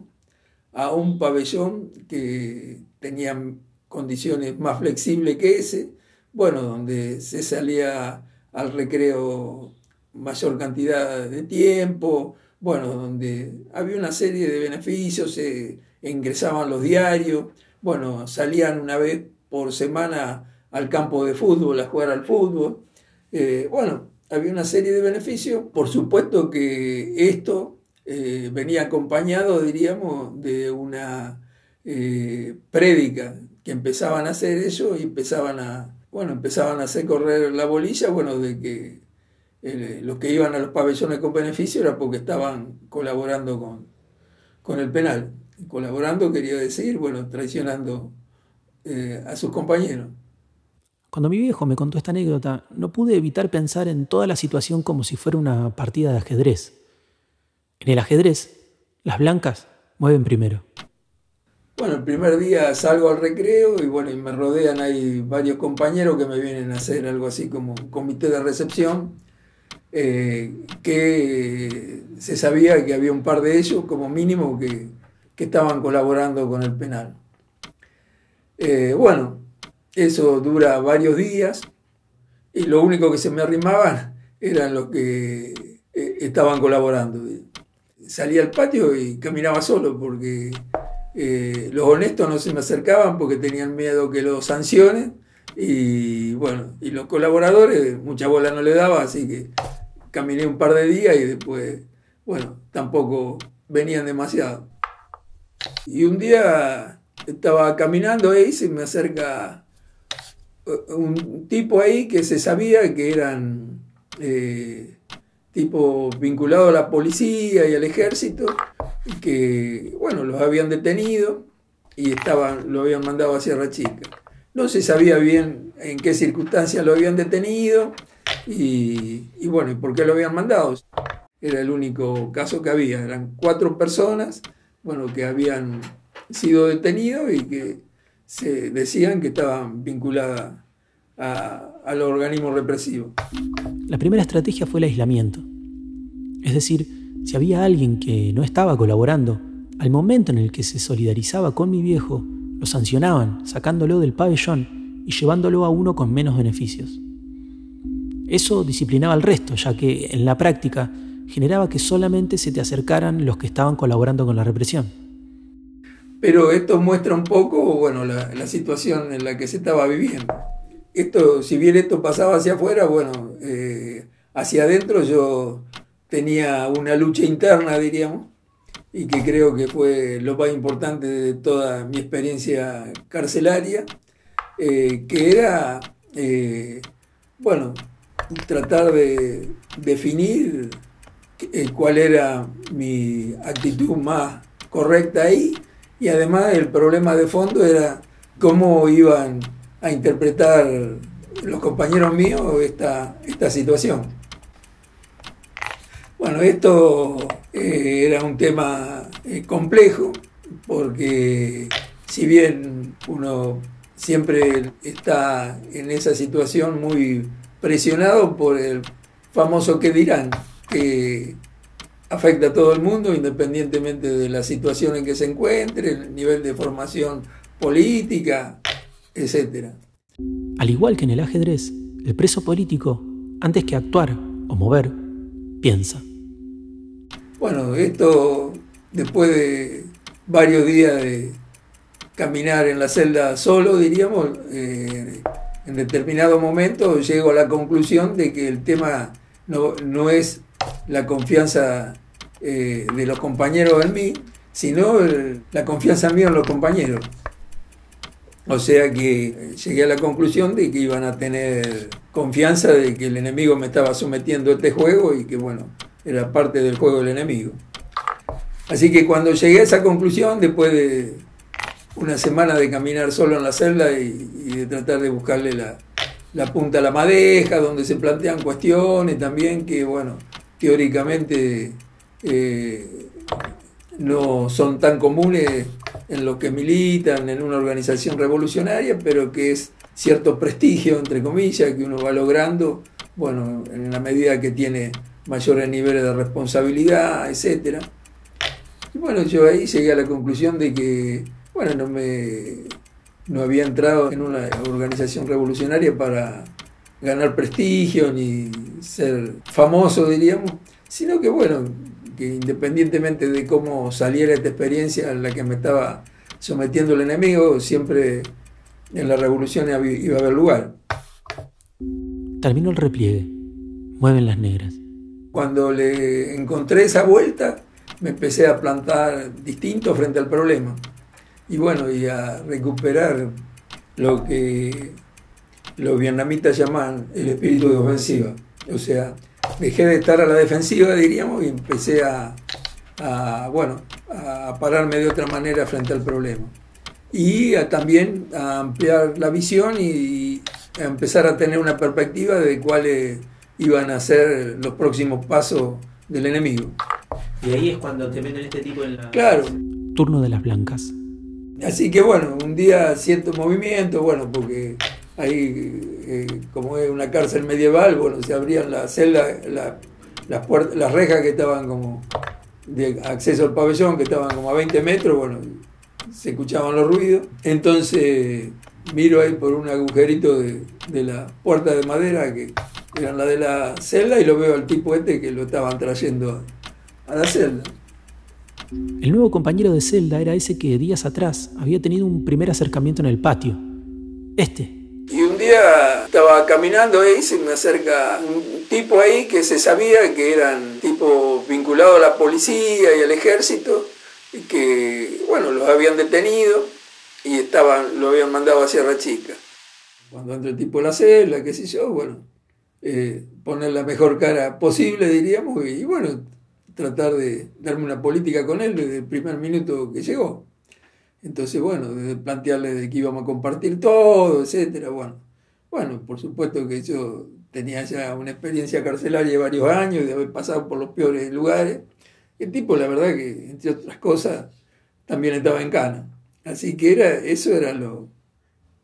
a un pabellón que tenía condiciones más flexibles que ese, bueno, donde se salía al recreo mayor cantidad de tiempo, bueno, donde había una serie de beneficios, se ingresaban los diarios, bueno, salían una vez por semana al campo de fútbol a jugar al fútbol, eh, bueno, había una serie de beneficios. Por supuesto que esto eh, venía acompañado, diríamos, de una eh, prédica que empezaban a hacer ellos y empezaban a, bueno, empezaban a hacer correr la bolilla, bueno, de que eh, los que iban a los pabellones con beneficio era porque estaban colaborando con, con el penal. Colaborando quería decir, bueno, traicionando a sus compañeros. Cuando mi viejo me contó esta anécdota, no pude evitar pensar en toda la situación como si fuera una partida de ajedrez. En el ajedrez, las blancas mueven primero. Bueno, el primer día salgo al recreo y bueno, y me rodean ahí varios compañeros que me vienen a hacer algo así como comité de recepción, eh, que se sabía que había un par de ellos como mínimo que, estaban colaborando con el penal. Eh, bueno, eso dura varios días y lo único que se me arrimaban *laughs* eran los que eh, estaban colaborando. Salía al patio y caminaba solo porque eh, los honestos no se me acercaban porque tenían miedo que los sancionen y bueno, y los colaboradores mucha bola no le daba, así que caminé un par de días y después, bueno, tampoco venían demasiado. Y un día estaba caminando y se me acerca un tipo ahí que se sabía que eran eh, tipo vinculados a la policía y al ejército, que, bueno, los habían detenido y estaban, lo habían mandado a Sierra Chica. No se sabía bien en qué circunstancias lo habían detenido y, y bueno, y por qué lo habían mandado. Era el único caso que había. Eran cuatro personas, bueno, que habían sido detenidos y que se decían que estaban vinculadas a, los organismos represivos. La primera estrategia fue el aislamiento. Es decir, si había alguien que no estaba colaborando, al momento en el que se solidarizaba con mi viejo, lo sancionaban, sacándolo del pabellón y llevándolo a uno con menos beneficios. Eso disciplinaba al resto, ya que en la práctica generaba que solamente se te acercaran los que estaban colaborando con la represión. Pero esto muestra un poco, bueno, la, situación en la que se estaba viviendo. Esto, si bien esto pasaba hacia afuera, bueno, eh, hacia adentro yo tenía una lucha interna, diríamos, y que creo que fue lo más importante de toda mi experiencia carcelaria, eh, que era, eh, bueno, tratar de definir cuál era mi actitud más correcta ahí y además el problema de fondo era cómo iban a interpretar los compañeros míos esta, esta situación. Bueno, esto eh, era un tema eh, complejo porque si bien uno siempre está en esa situación muy presionado por el famoso que dirán, que afecta a todo el mundo independientemente de la situación en que se encuentre, el nivel de formación política, etc. Al igual que en el ajedrez, el preso político antes que actuar o mover, piensa. Bueno, esto después de varios días de caminar en la celda solo, diríamos, eh, en determinado momento llego a la conclusión de que el tema no, no es la confianza eh, de los compañeros en mí, sino la confianza mía en los compañeros. O sea que llegué a la conclusión de que iban a tener confianza de que el enemigo me estaba sometiendo a este juego y que bueno, era parte del juego del enemigo. Así que cuando llegué a esa conclusión, después de una semana de caminar solo en la celda y, de tratar de buscarle la, la punta a la madeja, donde se plantean cuestiones también que, bueno, teóricamente eh, no son tan comunes en los que militan en una organización revolucionaria, pero que es cierto prestigio, entre comillas, que uno va logrando, bueno, en la medida que tiene mayores niveles de responsabilidad, etcétera. Y bueno, yo ahí llegué a la conclusión de que, bueno, no me no había entrado en una organización revolucionaria para ganar prestigio ni ser famoso, diríamos, sino que bueno, que independientemente de cómo saliera esta experiencia en la que me estaba sometiendo el enemigo, siempre en la revolución iba a haber lugar. Terminó el repliegue. Mueven las negras. Cuando le encontré esa vuelta, me empecé a plantar distinto frente al problema. Y bueno, y a recuperar lo que los vietnamitas llaman el espíritu de ofensiva. O sea, dejé de estar a la defensiva, diríamos, y empecé a, bueno, a pararme de otra manera frente al problema. Y a también a ampliar la visión y a empezar a tener una perspectiva de cuáles iban a ser los próximos pasos del enemigo. Y ahí es cuando te meten este tipo en la. Claro, Turno de las blancas. Así que bueno, un día siento movimiento, bueno, porque ahí, eh, como es una cárcel medieval, bueno, se abrían las celdas, la- las, puertas, las rejas que estaban como de acceso al pabellón, que estaban como a 20 metros, bueno, se escuchaban los ruidos. Entonces miro ahí por un agujerito de, de la puerta de madera, que eran la de la celda, y lo veo al tipo este que lo estaban trayendo a, a la celda. El nuevo compañero de celda era ese que días atrás había tenido un primer acercamiento en el patio. Este. Y un día estaba caminando ahí, se me acerca un tipo ahí que se sabía que eran tipos vinculados a la policía y al ejército, y que, bueno, los habían detenido y estaban, lo habían mandado a Sierra Chica. Cuando entra el tipo a la celda, qué sé yo, bueno, eh, poner la mejor cara posible, diríamos, y bueno, tratar de darme una política con él desde el primer minuto que llegó. Entonces, bueno, de plantearle de que íbamos a compartir todo, etcétera, bueno. Bueno, por supuesto que yo tenía ya una experiencia carcelaria de varios años, de haber pasado por los peores lugares. El tipo, la verdad que, entre otras cosas, también estaba en cana. Así que era, eso era lo,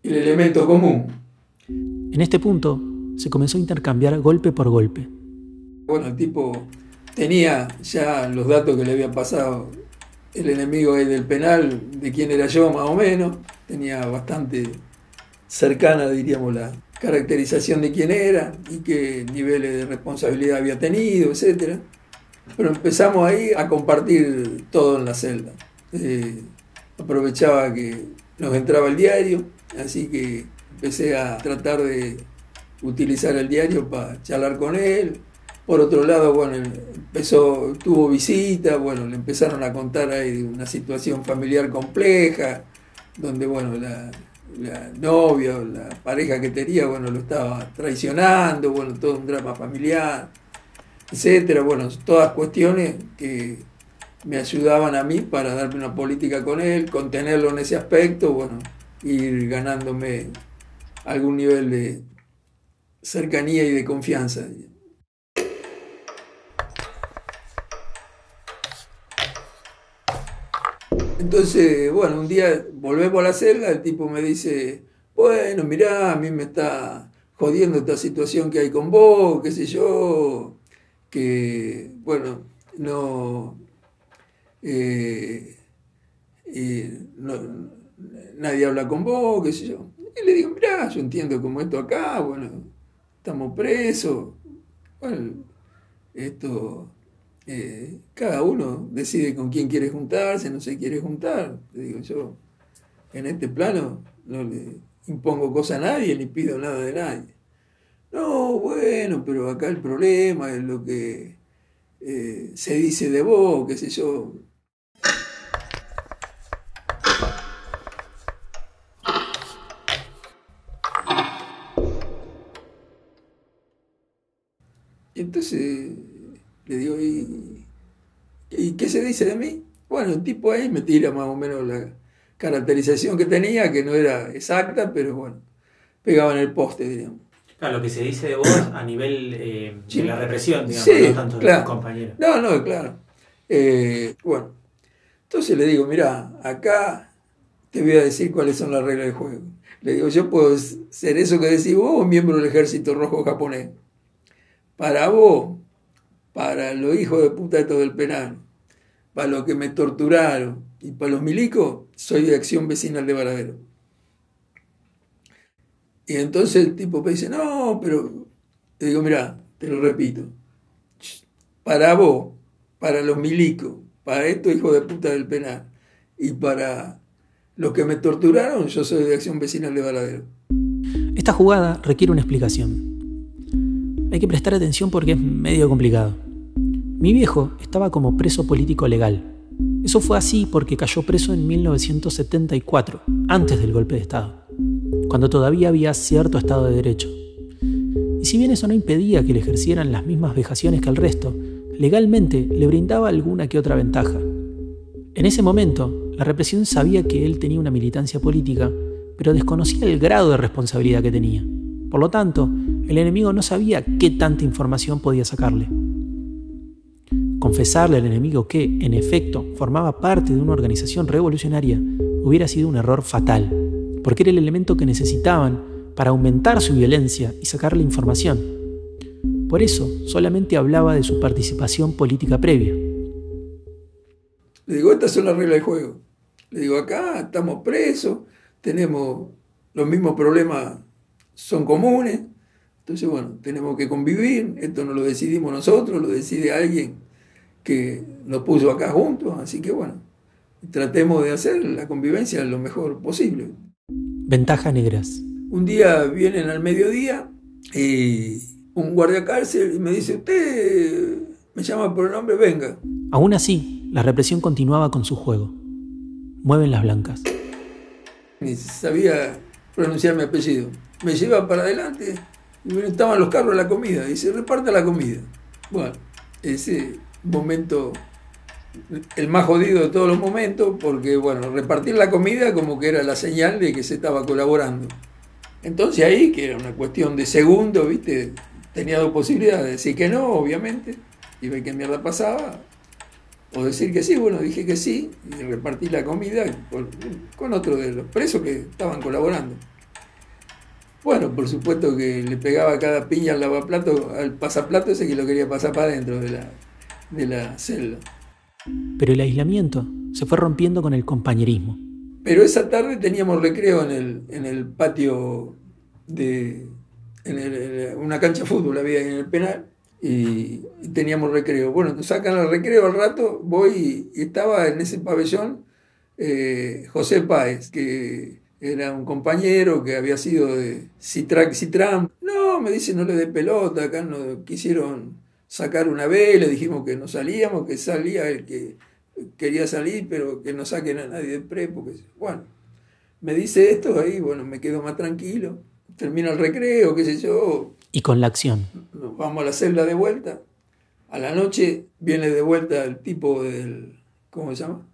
el elemento común. En este punto se comenzó a intercambiar golpe por golpe. Bueno, el tipo tenía ya los datos que le había pasado el enemigo ahí del penal, de quién era yo más o menos, tenía bastante cercana, diríamos, la caracterización de quién era y qué niveles de responsabilidad había tenido, etcétera. Pero empezamos ahí a compartir todo en la celda. Eh, aprovechaba que nos entraba el diario, así que empecé a tratar de utilizar el diario para charlar con él. Por otro lado, bueno, empezó, tuvo visita, bueno, le empezaron a contar ahí una situación familiar compleja, donde, bueno, la, la novia o la pareja que tenía, bueno, lo estaba traicionando, bueno, todo un drama familiar, etcétera, bueno, todas cuestiones que me ayudaban a mí para darme una política con él, contenerlo en ese aspecto, bueno, ir ganándome algún nivel de cercanía y de confianza. Entonces, bueno, un día volvemos a la celda, el tipo me dice, bueno, mirá, a mí me está jodiendo esta situación que hay con vos, qué sé yo, que, bueno, no, eh, no- nadie habla con vos, qué sé yo. Y le digo, mirá, yo entiendo como esto acá, bueno, estamos presos. Bueno, esto, eh, cada uno decide con quién quiere juntarse, no se quiere juntar. Te digo, yo en este plano no le impongo cosa a nadie ni pido nada de nadie. No, bueno, pero acá el problema es lo que eh, se dice de vos, qué sé yo. Entonces le digo, ¿y, ¿y qué se dice de mí? Bueno, el tipo ahí me tira más o menos la caracterización que tenía, que no era exacta, pero bueno, pegaba en el poste, diríamos. Claro, lo que se dice de vos a nivel eh, de la represión, digamos, Sí, no tanto de claro. tus compañeros. No, no, claro. Eh, bueno, entonces le digo, mira, acá te voy a decir cuáles son las reglas del juego. Le digo, yo puedo ser eso que decís vos o miembro del ejército rojo japonés. Para vos, para los hijos de puta estos del penal, para los que me torturaron y para los milicos, soy de acción vecinal de Varadero. Y entonces el tipo me dice, no, pero le digo, mira, te lo repito, para vos, para los milicos, para estos hijos de puta del penal y para los que me torturaron, yo soy de acción vecinal de Varadero. Esta jugada requiere una explicación. Hay que prestar atención porque es medio complicado. Mi viejo estaba como preso político legal. Eso fue así porque cayó preso en 1974, antes del golpe de Estado, cuando todavía había cierto Estado de Derecho. Y si bien eso no impedía que le ejercieran las mismas vejaciones que al resto, legalmente le brindaba alguna que otra ventaja. En ese momento, la represión sabía que él tenía una militancia política, pero desconocía el grado de responsabilidad que tenía. Por lo tanto, el enemigo no sabía qué tanta información podía sacarle. Confesarle al enemigo que, en efecto, formaba parte de una organización revolucionaria hubiera sido un error fatal, porque era el elemento que necesitaban para aumentar su violencia y sacarle información. Por eso, solamente hablaba de su participación política previa. Le digo, estas son las reglas del juego. Le digo, acá estamos presos, tenemos los mismos problemas, son comunes. Entonces, bueno, tenemos que convivir. Esto no lo decidimos nosotros, lo decide alguien que nos puso acá juntos. Así que, bueno, tratemos de hacer la convivencia lo mejor posible. Ventaja negras. Un día vienen al mediodía y un guardia cárcel y me dice, usted me llama por el nombre, venga. Aún así, la represión continuaba con su juego. Mueven las blancas. Ni sabía pronunciar mi apellido. Me lleva para adelante y estaban los carros la comida. Y se reparte la comida. Bueno, ese momento, el más jodido de todos los momentos, porque bueno, repartir la comida como que era la señal de que se estaba colaborando. Entonces ahí, que era una cuestión de segundos, ¿viste? Tenía dos posibilidades, decir que no, obviamente, y ver qué mierda pasaba, o decir que sí, bueno, dije que sí, y repartí la comida con, con otro de los presos que estaban colaborando. Bueno, por supuesto que le pegaba cada piña al lavaplato, al pasaplato ese que lo quería pasar para adentro de la, de la celda. Pero el aislamiento se fue rompiendo con el compañerismo. Pero esa tarde teníamos recreo en el, en el patio de en el- en una cancha de fútbol había en el penal y, y teníamos recreo. Bueno, nos sacan el recreo al rato, voy y, y estaba en ese pabellón eh, José Páez, que era un compañero que había sido de Citrac Citram. No, me dice, no le dé pelota, acá no quisieron sacar una vez, le dijimos que no salíamos, que salía el que quería salir, pero que no saquen a nadie del pre, porque, bueno, me dice esto, ahí, bueno, me quedo más tranquilo, termina el recreo, qué sé yo, Y con la acción. nos vamos a la celda de vuelta, a la noche viene de vuelta el tipo del, ¿cómo se llama?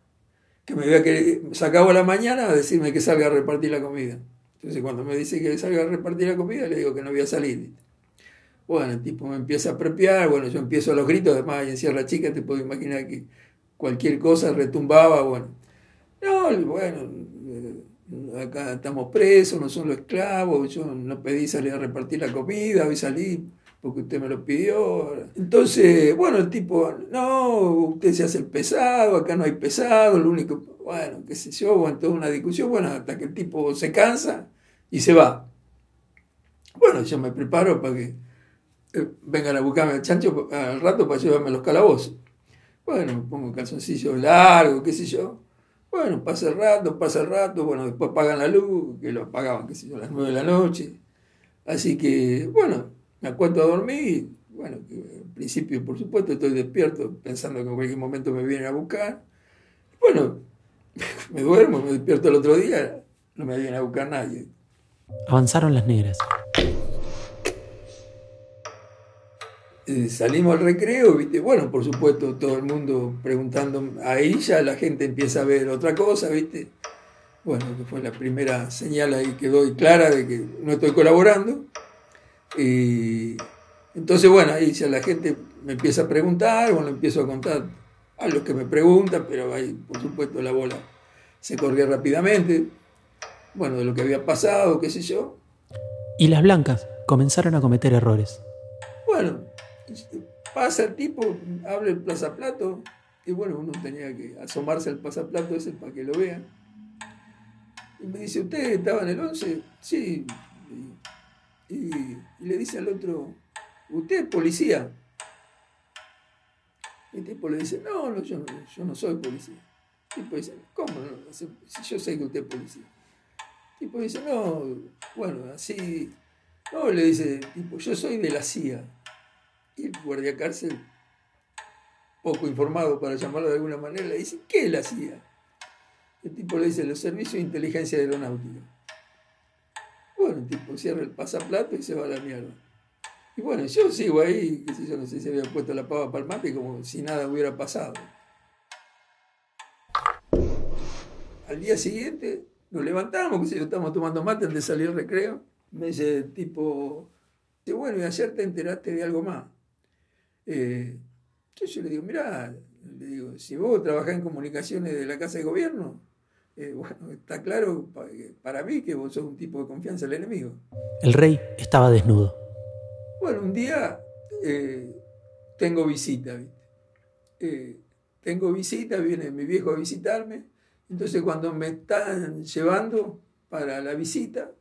Me había que sacaba la mañana a decirme que salga a repartir la comida. Entonces cuando me dice que salga a repartir la comida, le digo que no voy a salir. Bueno, el tipo me empieza a prepiar, bueno, yo empiezo a los gritos, además ahí en Sierra Chica te puedo imaginar que cualquier cosa retumbaba, bueno. No, bueno, eh, acá estamos presos, no son los esclavos, yo no pedí salir a repartir la comida, hoy salí porque usted me lo pidió. Entonces, bueno, el tipo, no, usted se hace el pesado, acá no hay pesado, lo único, bueno, qué sé yo, bueno, toda una discusión, bueno, hasta que el tipo se cansa y se va. Bueno, yo me preparo para que eh, vengan a buscarme al chancho al rato para llevarme a los calabozos. Bueno, me pongo calzoncillo largo, qué sé yo. Bueno, pasa el rato, pasa el rato, bueno, después apagan la luz, que lo apagaban, qué sé yo, a las nueve de la noche. Así que, bueno, me acuesto a dormir, bueno, al principio, por supuesto, estoy despierto pensando que en cualquier momento me vienen a buscar. Bueno, *laughs* me duermo, me despierto el otro día, no me viene a buscar nadie. Avanzaron las negras. Eh, salimos al recreo, ¿viste? Bueno, por supuesto, todo el mundo preguntando, ahí ya la gente empieza a ver otra cosa, ¿viste? Bueno, que fue la primera señal ahí que doy clara de que no estoy colaborando. Y entonces, bueno, ahí ya la gente me empieza a preguntar, bueno, empiezo a contar a los que me preguntan, pero ahí, por supuesto, la bola se corría rápidamente. Bueno, de lo que había pasado, qué sé yo. Y las blancas comenzaron a cometer errores. Bueno, pasa el tipo, abre el plazaplato, y bueno, uno tenía que asomarse al pasaplato ese para que lo vean. Y me dice, ¿usted estaba en el 11? Sí. Y, le dice al otro, ¿usted es policía? El tipo le dice, no, no yo no soy policía. El tipo dice, ¿cómo no? Si yo sé que usted es policía. El tipo dice, no, bueno, así. No, le dice, tipo, yo soy de la CIA. Y el guardia cárcel, poco informado para llamarlo de alguna manera, le dice, ¿qué es la CIA? El tipo le dice, los servicios de inteligencia aeronáutica. Cierra el pasaplato y se va a la mierda. Y bueno, yo sigo ahí, qué sé yo, no sé si había puesto la pava para el como si nada hubiera pasado. Al día siguiente nos levantamos, qué sé yo, estamos tomando mate antes de salir al recreo. Me dice tipo, bueno, y ayer te enteraste de algo más. Eh, yo le digo, mirá, le digo, si vos trabajás en comunicaciones de la Casa de Gobierno, eh, *laughs* bueno, está claro para mí que vos sos un tipo de confianza del enemigo. El rey estaba desnudo. Bueno, un día eh, tengo visita, ¿viste? Eh, tengo visita, viene mi viejo a visitarme, entonces cuando me están llevando para la visita,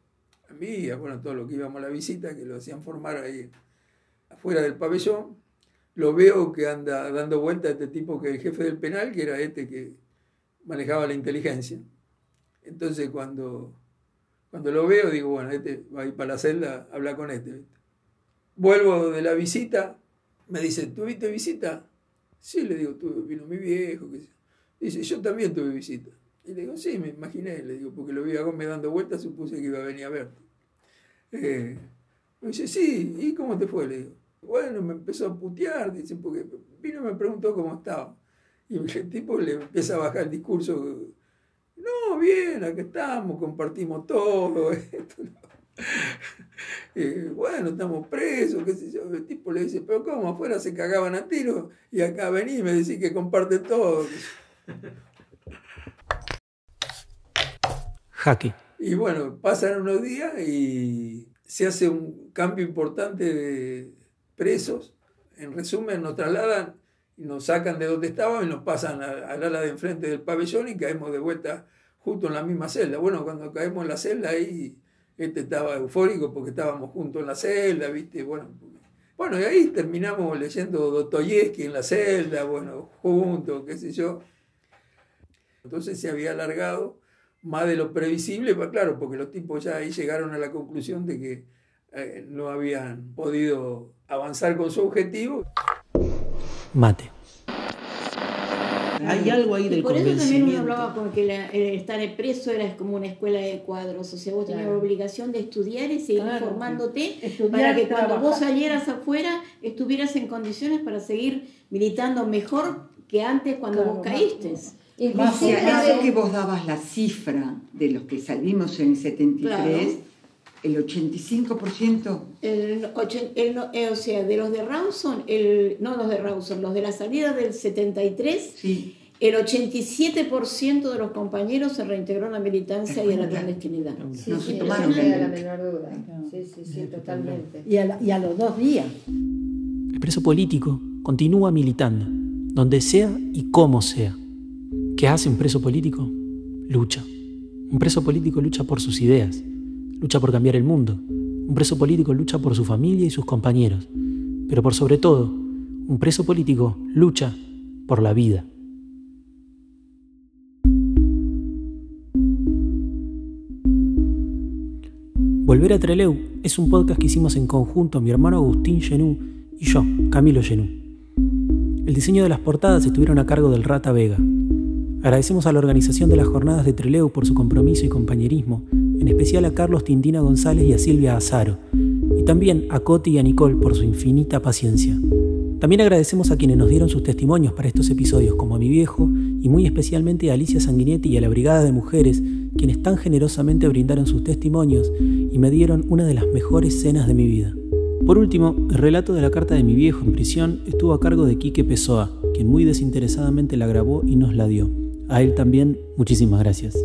a mí, bueno, todo lo que íbamos a la visita, que lo hacían formar ahí afuera del pabellón, lo veo que anda dando vuelta a este tipo que es el jefe del penal, que era este que manejaba la inteligencia. Entonces cuando, cuando lo veo, digo, bueno, este va a ir para la celda a hablar con este. Vuelvo de la visita, me dice, ¿tuviste visita? Sí, le digo, tuve, vino mi viejo. Dice, yo también tuve visita. Y le digo, sí, me imaginé, le digo, porque lo vi a Gómez dando vueltas, supuse que iba a venir a verte. Eh, me dice, sí, ¿y cómo te fue? Le digo, bueno, me empezó a putear, dice, porque vino y me preguntó cómo estaba. Y el *laughs* tipo le empieza a bajar el discurso, no, bien, acá estamos, compartimos todo. *laughs* Esto, eh, bueno, estamos presos, qué sé yo. El tipo le dice, pero ¿cómo? Afuera se cagaban a tiro y acá vení y me decís que comparte todo. Jaque. Y bueno, pasan unos días y se hace un cambio importante de presos. En resumen, nos trasladan nos sacan de donde estábamos y nos pasan al ala de enfrente del pabellón y caemos de vuelta justo en la misma celda. Bueno, cuando caemos en la celda ahí, este estaba eufórico porque estábamos juntos en la celda, ¿viste? Bueno, bueno, y ahí terminamos leyendo Dostoyevsky en la celda, bueno, juntos, qué sé yo. Entonces se había alargado más de lo previsible, pues claro, porque los tipos ya ahí llegaron a la conclusión de que eh, no habían podido avanzar con su objetivo. Mate. Hay algo ahí del y por eso también uno hablaba como que la- el estar preso era como una escuela de cuadros, o sea, vos tenías la obligación de estudiar y seguir Claro. formándote Estudiar, para que cuando vos salieras afuera estuvieras en condiciones para seguir militando mejor que antes cuando Claro, vos más- caíste. Si acaso que vos dabas la cifra de los que salimos en el 73, el 85%, El, ochen- el no- eh, o sea, de los de Rawson, el, no los de Rawson, los de la salida del 73, el 87% de los compañeros se reintegró a la militancia y a la clandestinidad. Sí, sí, no la menor duda. Sí, sí, sí, totalmente. Y a, la- y a los dos días. El preso político continúa militando, donde sea y como sea. ¿Qué hace un preso político? Lucha. Un preso político lucha por sus ideas, lucha por cambiar el mundo, Un preso político lucha por su familia y sus compañeros, pero por sobre todo, un preso político lucha por la vida. Volver a Treleu es un podcast que hicimos en conjunto mi hermano Agustín Genú y yo, Camilo Genú. El diseño de las portadas estuvieron a cargo del Rata Vega. Agradecemos a la organización de las jornadas de Treleu por su compromiso y compañerismo, en especial a Carlos Tintina González y a Silvia Azaro, y también a Coti y a Nicole por su infinita paciencia. También agradecemos a quienes nos dieron sus testimonios para estos episodios, como a mi viejo y muy especialmente a Alicia Sanguinetti y a la Brigada de Mujeres, quienes tan generosamente brindaron sus testimonios y me dieron una de las mejores cenas de mi vida. Por último, el relato de la carta de mi viejo en prisión estuvo a cargo de Quique Pessoa, quien muy desinteresadamente la grabó y nos la dio. A él también, muchísimas gracias.